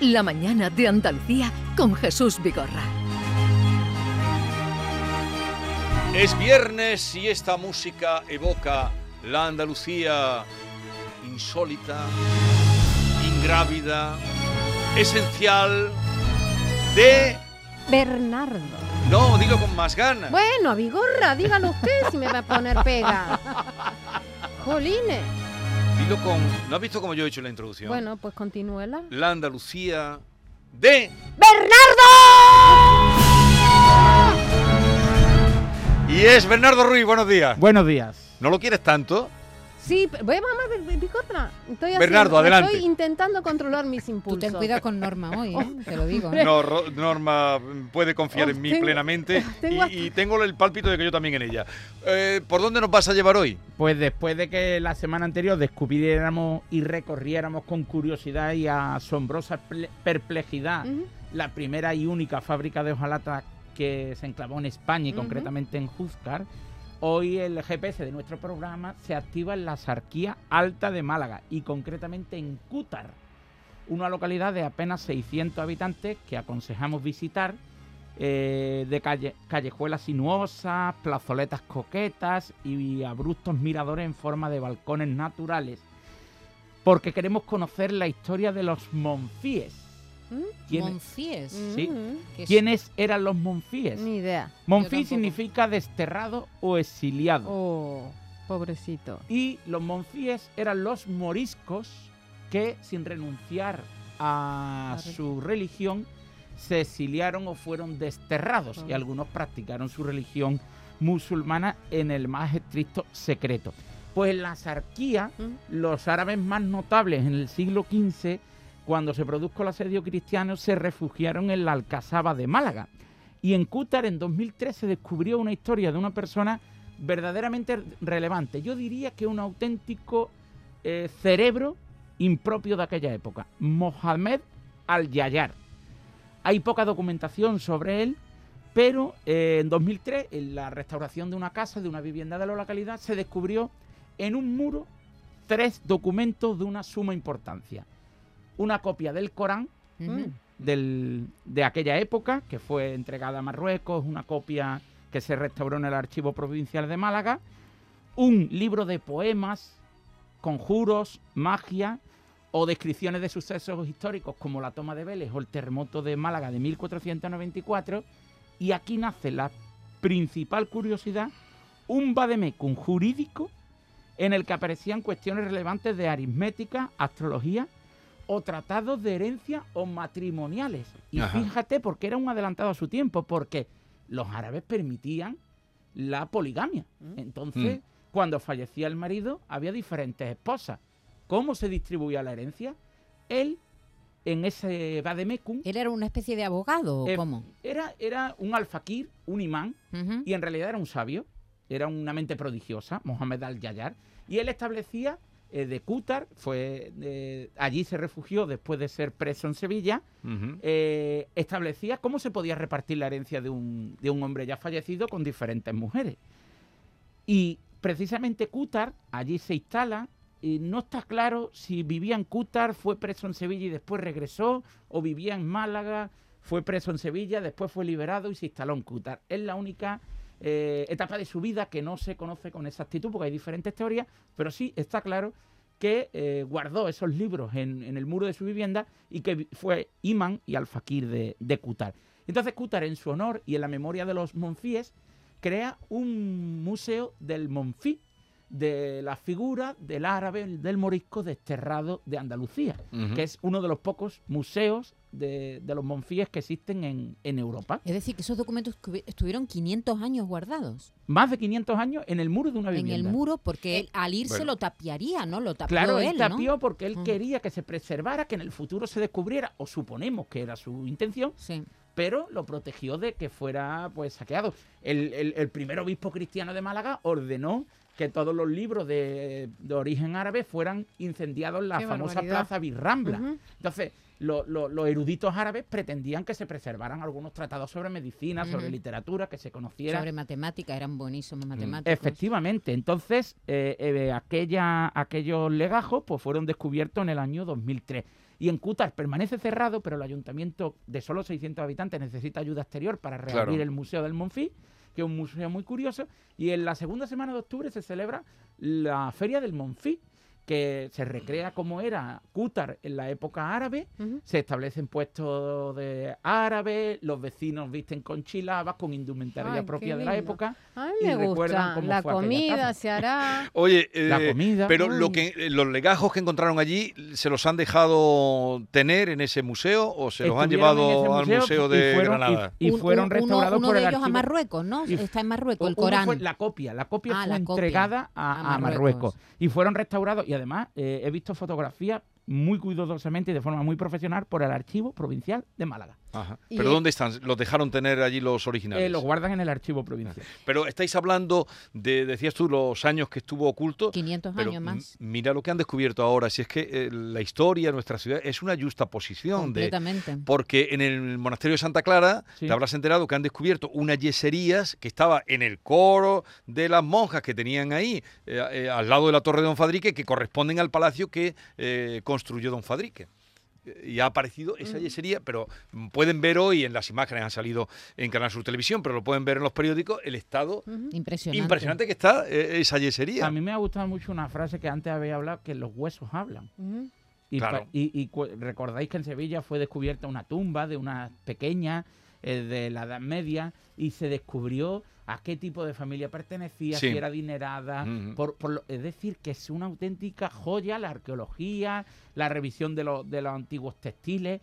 La mañana de Andalucía con Jesús Vigorra. Es viernes y esta música evoca la Andalucía insólita, ingrávida, esencial de... Bernardo. No, dilo con más ganas. Bueno, Vigorra, dígalo usted si me va a poner pega. Jolines. Dilo con... ¿No has visto cómo yo he hecho la introducción? Bueno, pues continúela. La Andalucía de... ¡Bernardo! Y es Bernardo Ruiz, buenos días. Buenos días. ¿No lo quieres tanto? Sí, voy a mamar Vigorra. Estoy Bernardo, haciendo- adelante. Estoy intentando controlar mis Tú impulsos. ten cuidado con Norma hoy, ¿eh? te lo digo. No, Ro- Norma puede confiar Oh, en mí tengo- plenamente tengo y, y tengo el pálpito de que yo también en ella. Eh, ¿Por dónde nos vas a llevar hoy? Pues después de que la semana anterior descubriéramos y recorriéramos con curiosidad y asombrosa ple- perplejidad Ujú. la primera y única fábrica de hojalata que se enclavó en España y Ujú. concretamente en Júzcar, hoy el GPS de nuestro programa se activa en la Sarquía Alta de Málaga y concretamente en Cútar, una localidad de apenas 600 habitantes que aconsejamos visitar, eh, de calle, callejuelas sinuosas, plazoletas coquetas y abruptos miradores en forma de balcones naturales, porque queremos conocer la historia de los Monfíes. ¿Quiénes- Monfíes. Sí. Mm, ¿Quiénes eran los Monfíes? Ni idea. Monfí significa desterrado o exiliado. Oh, pobrecito. Y los monfíes eran los moriscos que, sin renunciar a su religión, se exiliaron o fueron desterrados. Y algunos practicaron su religión musulmana en el más estricto secreto. Pues en la Sarquía, ¿Mm? los árabes más notables en el siglo XV, cuando se produjo el asedio cristiano, se refugiaron en la Alcazaba de Málaga. Y en Cútar, en 2003, se descubrió una historia de una persona verdaderamente relevante. Yo diría que un auténtico eh, cerebro impropio de aquella época. Mohamed Al-Yayar. Hay poca documentación sobre él, pero eh, en 2003, en la restauración de una casa, de una vivienda de la localidad, se descubrió en un muro tres documentos de una suma importancia. Una copia del Corán del- de aquella época, que fue entregada a Marruecos, una copia que se restauró en el Archivo Provincial de Málaga, un libro de poemas, conjuros, magia o descripciones de sucesos históricos como la toma de Vélez o el terremoto de Málaga de 1494, y aquí nace la principal curiosidad, un vademecum jurídico en el que aparecían cuestiones relevantes de aritmética, astrología o tratados de herencia o matrimoniales. Y Ajá. fíjate porque era un adelantado a su tiempo, porque los árabes permitían la poligamia. Mm. Entonces, cuando fallecía el marido, había diferentes esposas. ¿Cómo se distribuía la herencia? Él, en ese vademecum, ¿Él era una especie de abogado o eh, cómo? era, era un alfaquir, un imán, y en realidad era un sabio, era una mente prodigiosa, Mohamed al-Yayar, y él establecía eh, de Cútar, fue eh, allí se refugió después de ser preso en Sevilla, eh, establecía cómo se podía repartir la herencia de un, de un hombre ya fallecido con diferentes mujeres. Y precisamente Cútar allí se instala. Y no está claro si vivía en Cútar, fue preso en Sevilla y después regresó, o vivía en Málaga, fue preso en Sevilla, después fue liberado y se instaló en Cútar. Es la única eh, etapa de su vida que no se conoce con exactitud, porque hay diferentes teorías, pero sí está claro que eh, guardó esos libros en, el muro de su vivienda y que fue imán y alfaquir de, de. Entonces Cútar, en su honor y en la memoria de los monfíes, crea un museo del monfí, de la figura del árabe, del morisco desterrado de Andalucía, que es uno de los pocos museos de, de los monfíes que existen en, en Europa. Es decir, que esos documentos estuvi- estuvieron 500 años guardados Más de 500 años en el muro de una en vivienda. el muro porque él, al irse Bueno. lo tapiaría, ¿no? Lo tapió Claro, él él, ¿no? tapió porque él quería que se preservara, que en el futuro se descubriera, o suponemos que era su intención, Sí. pero lo protegió de que fuera pues saqueado. El, el- el primer obispo cristiano de Málaga ordenó que todos los libros de, de origen árabe fueran incendiados en la Qué famosa barbaridad. Plaza Birrambla. Entonces, lo- lo- los eruditos árabes pretendían que se preservaran algunos tratados sobre medicina, sobre literatura, que se conociera Sobre matemáticas, eran buenísimos Mm. matemáticos. Efectivamente, entonces eh, eh, aquella, aquellos legajos pues, fueron descubiertos en el año 2003. Y en Cútar permanece cerrado, pero el ayuntamiento de solo 600 habitantes necesita ayuda exterior para reabrir Claro. el Museo del Monfí, que es un museo muy curioso. Y en la segunda semana de octubre se celebra la Feria del Monfí, que se recrea como era Cútar en la época árabe. Se establecen puestos de árabes, los vecinos visten con chilabas, con indumentaria Ay, propia de la época. A mí y me recuerdan gusta. cómo La fue comida se hará. Oye, La eh, comida. pero lo que eh, los legajos que encontraron allí se los han dejado tener en ese museo o se los han Estuvieron llevado al museo y de fueron, Granada. Y, fueron un- restaurados uno por de el ellos a Marruecos, ¿no? y- Está en Marruecos, el Corán. fue la copia, la copia Ah, fue la entregada a, A a Marruecos. Marruecos. y fueron restaurados y además eh, he visto fotografías muy cuidadosamente y de forma muy profesional por el Archivo Provincial de Málaga. Ajá. Y- ¿Pero dónde están? ¿Los dejaron tener allí los originales? Eh, los guardan en el Archivo Provincial. Pero estáis hablando de, decías tú, los años que estuvo oculto. 500 Pero años más. mira lo que han descubierto ahora, si es que eh, la historia de nuestra ciudad es una justa posición de, Completamente. Porque en el monasterio de Santa Clara Sí. te habrás enterado que han descubierto unas yeserías que estaba en el coro de las monjas que tenían ahí, eh, eh, al lado de la torre de Don Fadrique, que corresponden al palacio que eh, construyó Don Fadrique. Y ha aparecido esa yesería, pero pueden ver hoy en las imágenes, han salido en Canal Sur Televisión, pero lo pueden ver en los periódicos, el estado. Impresionante. impresionante que está eh, esa yesería. A mí me ha gustado mucho una frase que antes había hablado, que los huesos hablan. Y, Claro. pa- y- y cu- recordáis que en Sevilla fue descubierta una tumba de una pequeña eh, de la Edad Media y se descubrió a qué tipo de familia pertenecía, Sí. si era adinerada. Por- por lo- es decir, que es una auténtica joya la arqueología, la revisión de, los- de los antiguos textiles.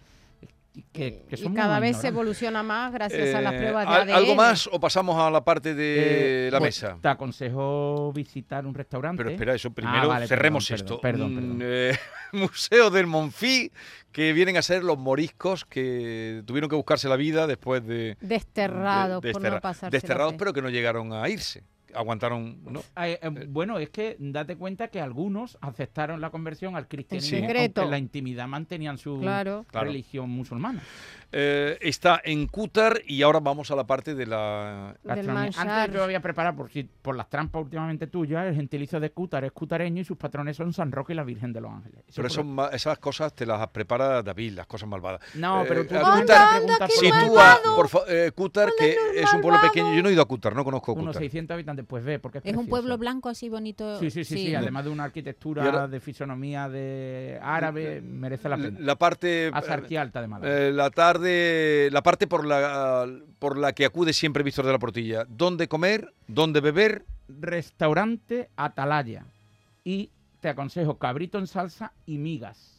Que, que y son cada vez se evoluciona más gracias a las Eh, pruebas de ¿al- ADN. ¿Algo más o pasamos a la parte de Eh, la pues, mesa? Te aconsejo visitar un restaurante. Pero espera, eso primero Ah, vale, cerremos perdón, esto. perdón, Mm, perdón. eh, Museo del Monfí, que vienen a ser los moriscos que tuvieron que buscarse la vida después de... Desterrados de- por desterra- no pasarse Desterrados, pero que no llegaron a irse. Aguantaron, ¿no? Eh, eh, bueno, es que date cuenta que algunos aceptaron la conversión al cristianismo, En secreto. aunque en la intimidad mantenían su. Claro. religión musulmana. Eh, está en Cútar y ahora vamos a la parte de la... Gastronomía. Antes yo había preparado, por, si, por las trampas últimamente tuyas, el gentilicio de Cútar es cutareño y sus patrones son San Roque y la Virgen de los Ángeles. Eso Pero ma- esas cosas te las prepara David, las cosas malvadas. No, Eh, pero tú, a tú Cútar- Anda, preguntas anda, Sitúa, por fa- eh, Cútar, que es un pueblo pequeño. Yo no he ido a Cútar, no conozco unos Cútar. 600 habitantes, pues ve, porque es Es un pueblo blanco así bonito. Sí, sí, sí, sí, además de una arquitectura ahora- de fisonomía de árabe, merece la pena. La parte... Azarquía Alta de Málaga. Eh, la tarde, la parte por la, por la que acude siempre Víctor de la Portilla. ¿Dónde comer? ¿Dónde beber? restaurante Atalaya y te aconsejo cabrito en salsa y migas.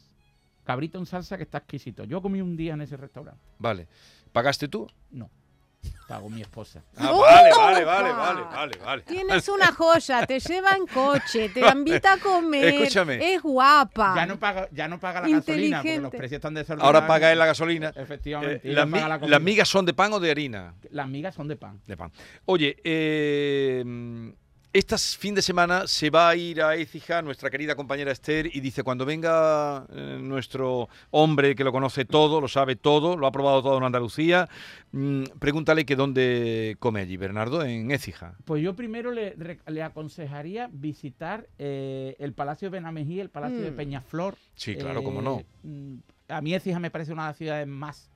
Cabrito en salsa que está exquisito. Yo comí un día en ese restaurante. Vale. ¿Pagaste tú? No. Pagó mi esposa. Ah, ¡Oh! vale, vale, vale, vale, vale, vale. Tienes una joya, te lleva en coche, te invita a comer, Escúchame. es guapa. Ya no paga, ya no paga la gasolina porque los precios están desordenados. Ahora paga él la gasolina. Efectivamente. Eh, y las, mi- la. ¿Las migas son de pan o de harina? Las migas son de pan. De pan. Oye, eh, este fin de semana se va a ir a Écija nuestra querida compañera Esther y dice, cuando venga eh, nuestro hombre que lo conoce todo, lo sabe todo, lo ha probado todo en Andalucía, mm, pregúntale que dónde come allí, Bernardo, en Écija. Pues yo primero le, aconsejaría visitar eh, el Palacio de Benamejí, el Palacio de Mm. Peñaflor. Sí, claro, cómo no. mm, A mí Écija me parece una de las ciudades más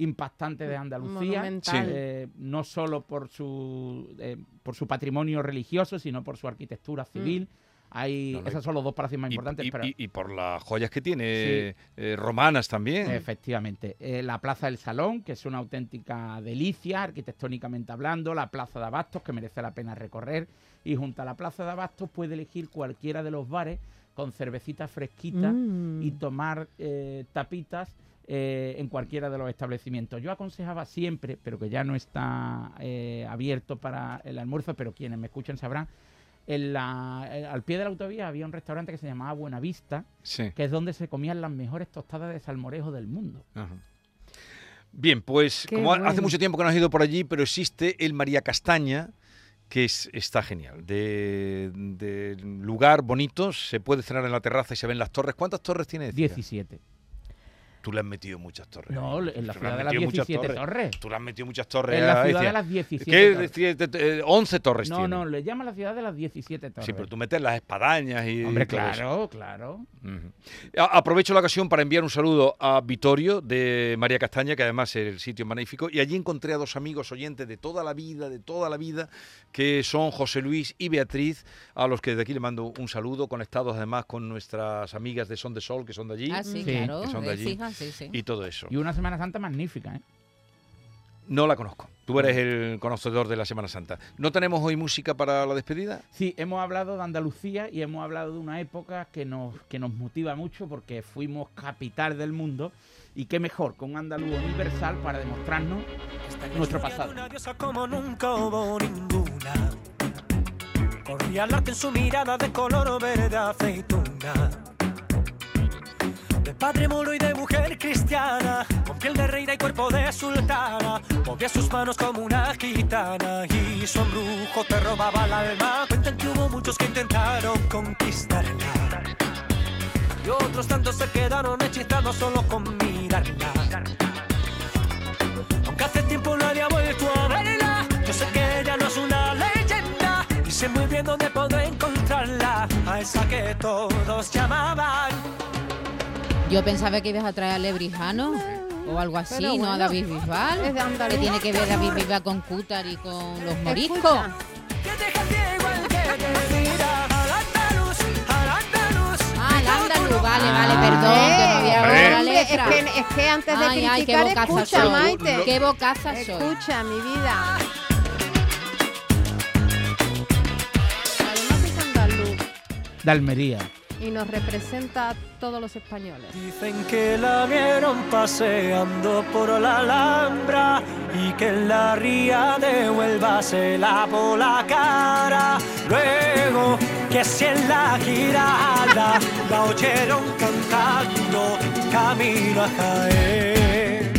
impactantes de Andalucía. Eh, no solo por su, eh, por su patrimonio religioso, sino por su arquitectura civil. Hay, No, no, esos son los dos palacios más Y, importantes. y- pero- y- y por las joyas que tiene, eh, romanas también. Efectivamente. Eh, la Plaza del Salón, que es una auténtica delicia, arquitectónicamente hablando. La Plaza de Abastos, que merece la pena recorrer. Y junto a la Plaza de Abastos puede elegir cualquiera de los bares con cervecita fresquita Mm. y tomar eh, tapitas eh, en cualquiera de los establecimientos. Yo aconsejaba siempre, pero que ya no está eh, abierto para el almuerzo, pero quienes me escuchen sabrán, en la- eh, al pie de la autovía había un restaurante que se llamaba Buenavista, Sí. que es donde se comían las mejores tostadas de salmorejo del mundo. Ajá. Bien, pues Qué como ha- hace mucho tiempo que no has ido por allí, pero existe el María Castaña, que es- está genial. De, de lugar bonito, se puede cenar en la terraza y se ven las torres. ¿Cuántas torres tiene? Écija? 17. Tú le has metido muchas torres. No, en la ciudad de las metido muchas 17 torres. Tú le has metido muchas torres. En la ciudad de las 17 ¿Qué? torres. Dieci- eh, 11 torres No, tiene. no, le llama la ciudad de las 17 torres. Sí, pero tú metes las espadañas y. Hombre, todo eso. claro, claro. Aprovecho la ocasión para enviar un saludo a Vitorio de María Castaña, que además el sitio es magnífico, y allí encontré a dos amigos oyentes de toda la vida, de toda la vida, que son José Luis y Beatriz, a los que de aquí le mando un saludo, conectados además con nuestras amigas de Son de Sol, que son de allí, Ah, sí, Sí, claro. que son de allí. Sí, sí. y todo eso. Y una Semana Santa magnífica, ¿eh? No la conozco. Tú eres el conocedor de la Semana Santa. ¿No tenemos hoy música para la despedida? Sí, hemos hablado de Andalucía y hemos hablado de una época que nos, que nos motiva mucho porque fuimos capital del mundo y qué mejor con un andaluz universal para demostrarnos nuestro pasado. Una diosa como nunca hubo ninguna. Corría el arte en su mirada de color verde aceituna. Padre moro y de mujer cristiana, con piel de reina y cuerpo de sultana, movía sus manos como una gitana y su embrujo te robaba el alma. Cuentan que hubo muchos que intentaron conquistarla y otros tantos se quedaron hechizados solo con mirarla. Aunque hace tiempo nadie ha vuelto a verla, yo sé que ella no es una leyenda y sé muy bien dónde puedo encontrarla, a esa que todos llamaban. Yo pensaba que ibas a traer a Lebrijano o algo así, Pero ¿no? A David Bisbal. es de ¿Qué Andaluz. tiene que ver David Bisbal con Cútar y con los moriscos? Que que. Ah, vale, vale, Ah, perdón, que no eh, había hombre, oído la hombre, es letra. que, es que antes de Ay, ay, qué criticar, bocaza escucha, soy. Maite. Qué bocaza soy. Escucha, mi vida. Además es andaluz De Almería. Y nos representa a todos los españoles. Dicen que la vieron paseando por la Alhambra y que en la ría de Huelva se lavó la cara. Luego que si en la girada la oyeron cantando camino a Jaén.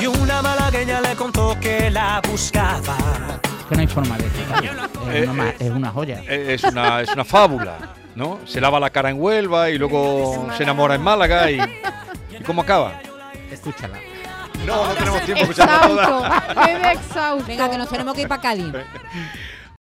Y una malagueña le contó que la buscaba. Que no hay forma de explicarlo. Eh, Es una, ma- eh, es una joya. Eh, Es una, es una fábula, ¿no? Se lava la cara en Huelva y luego se enamora en Málaga y... ¿Y cómo acaba? Escúchala. No, no tenemos tiempo de escucharla toda. Exhausto. Venga, que nos tenemos que ir para Cádiz.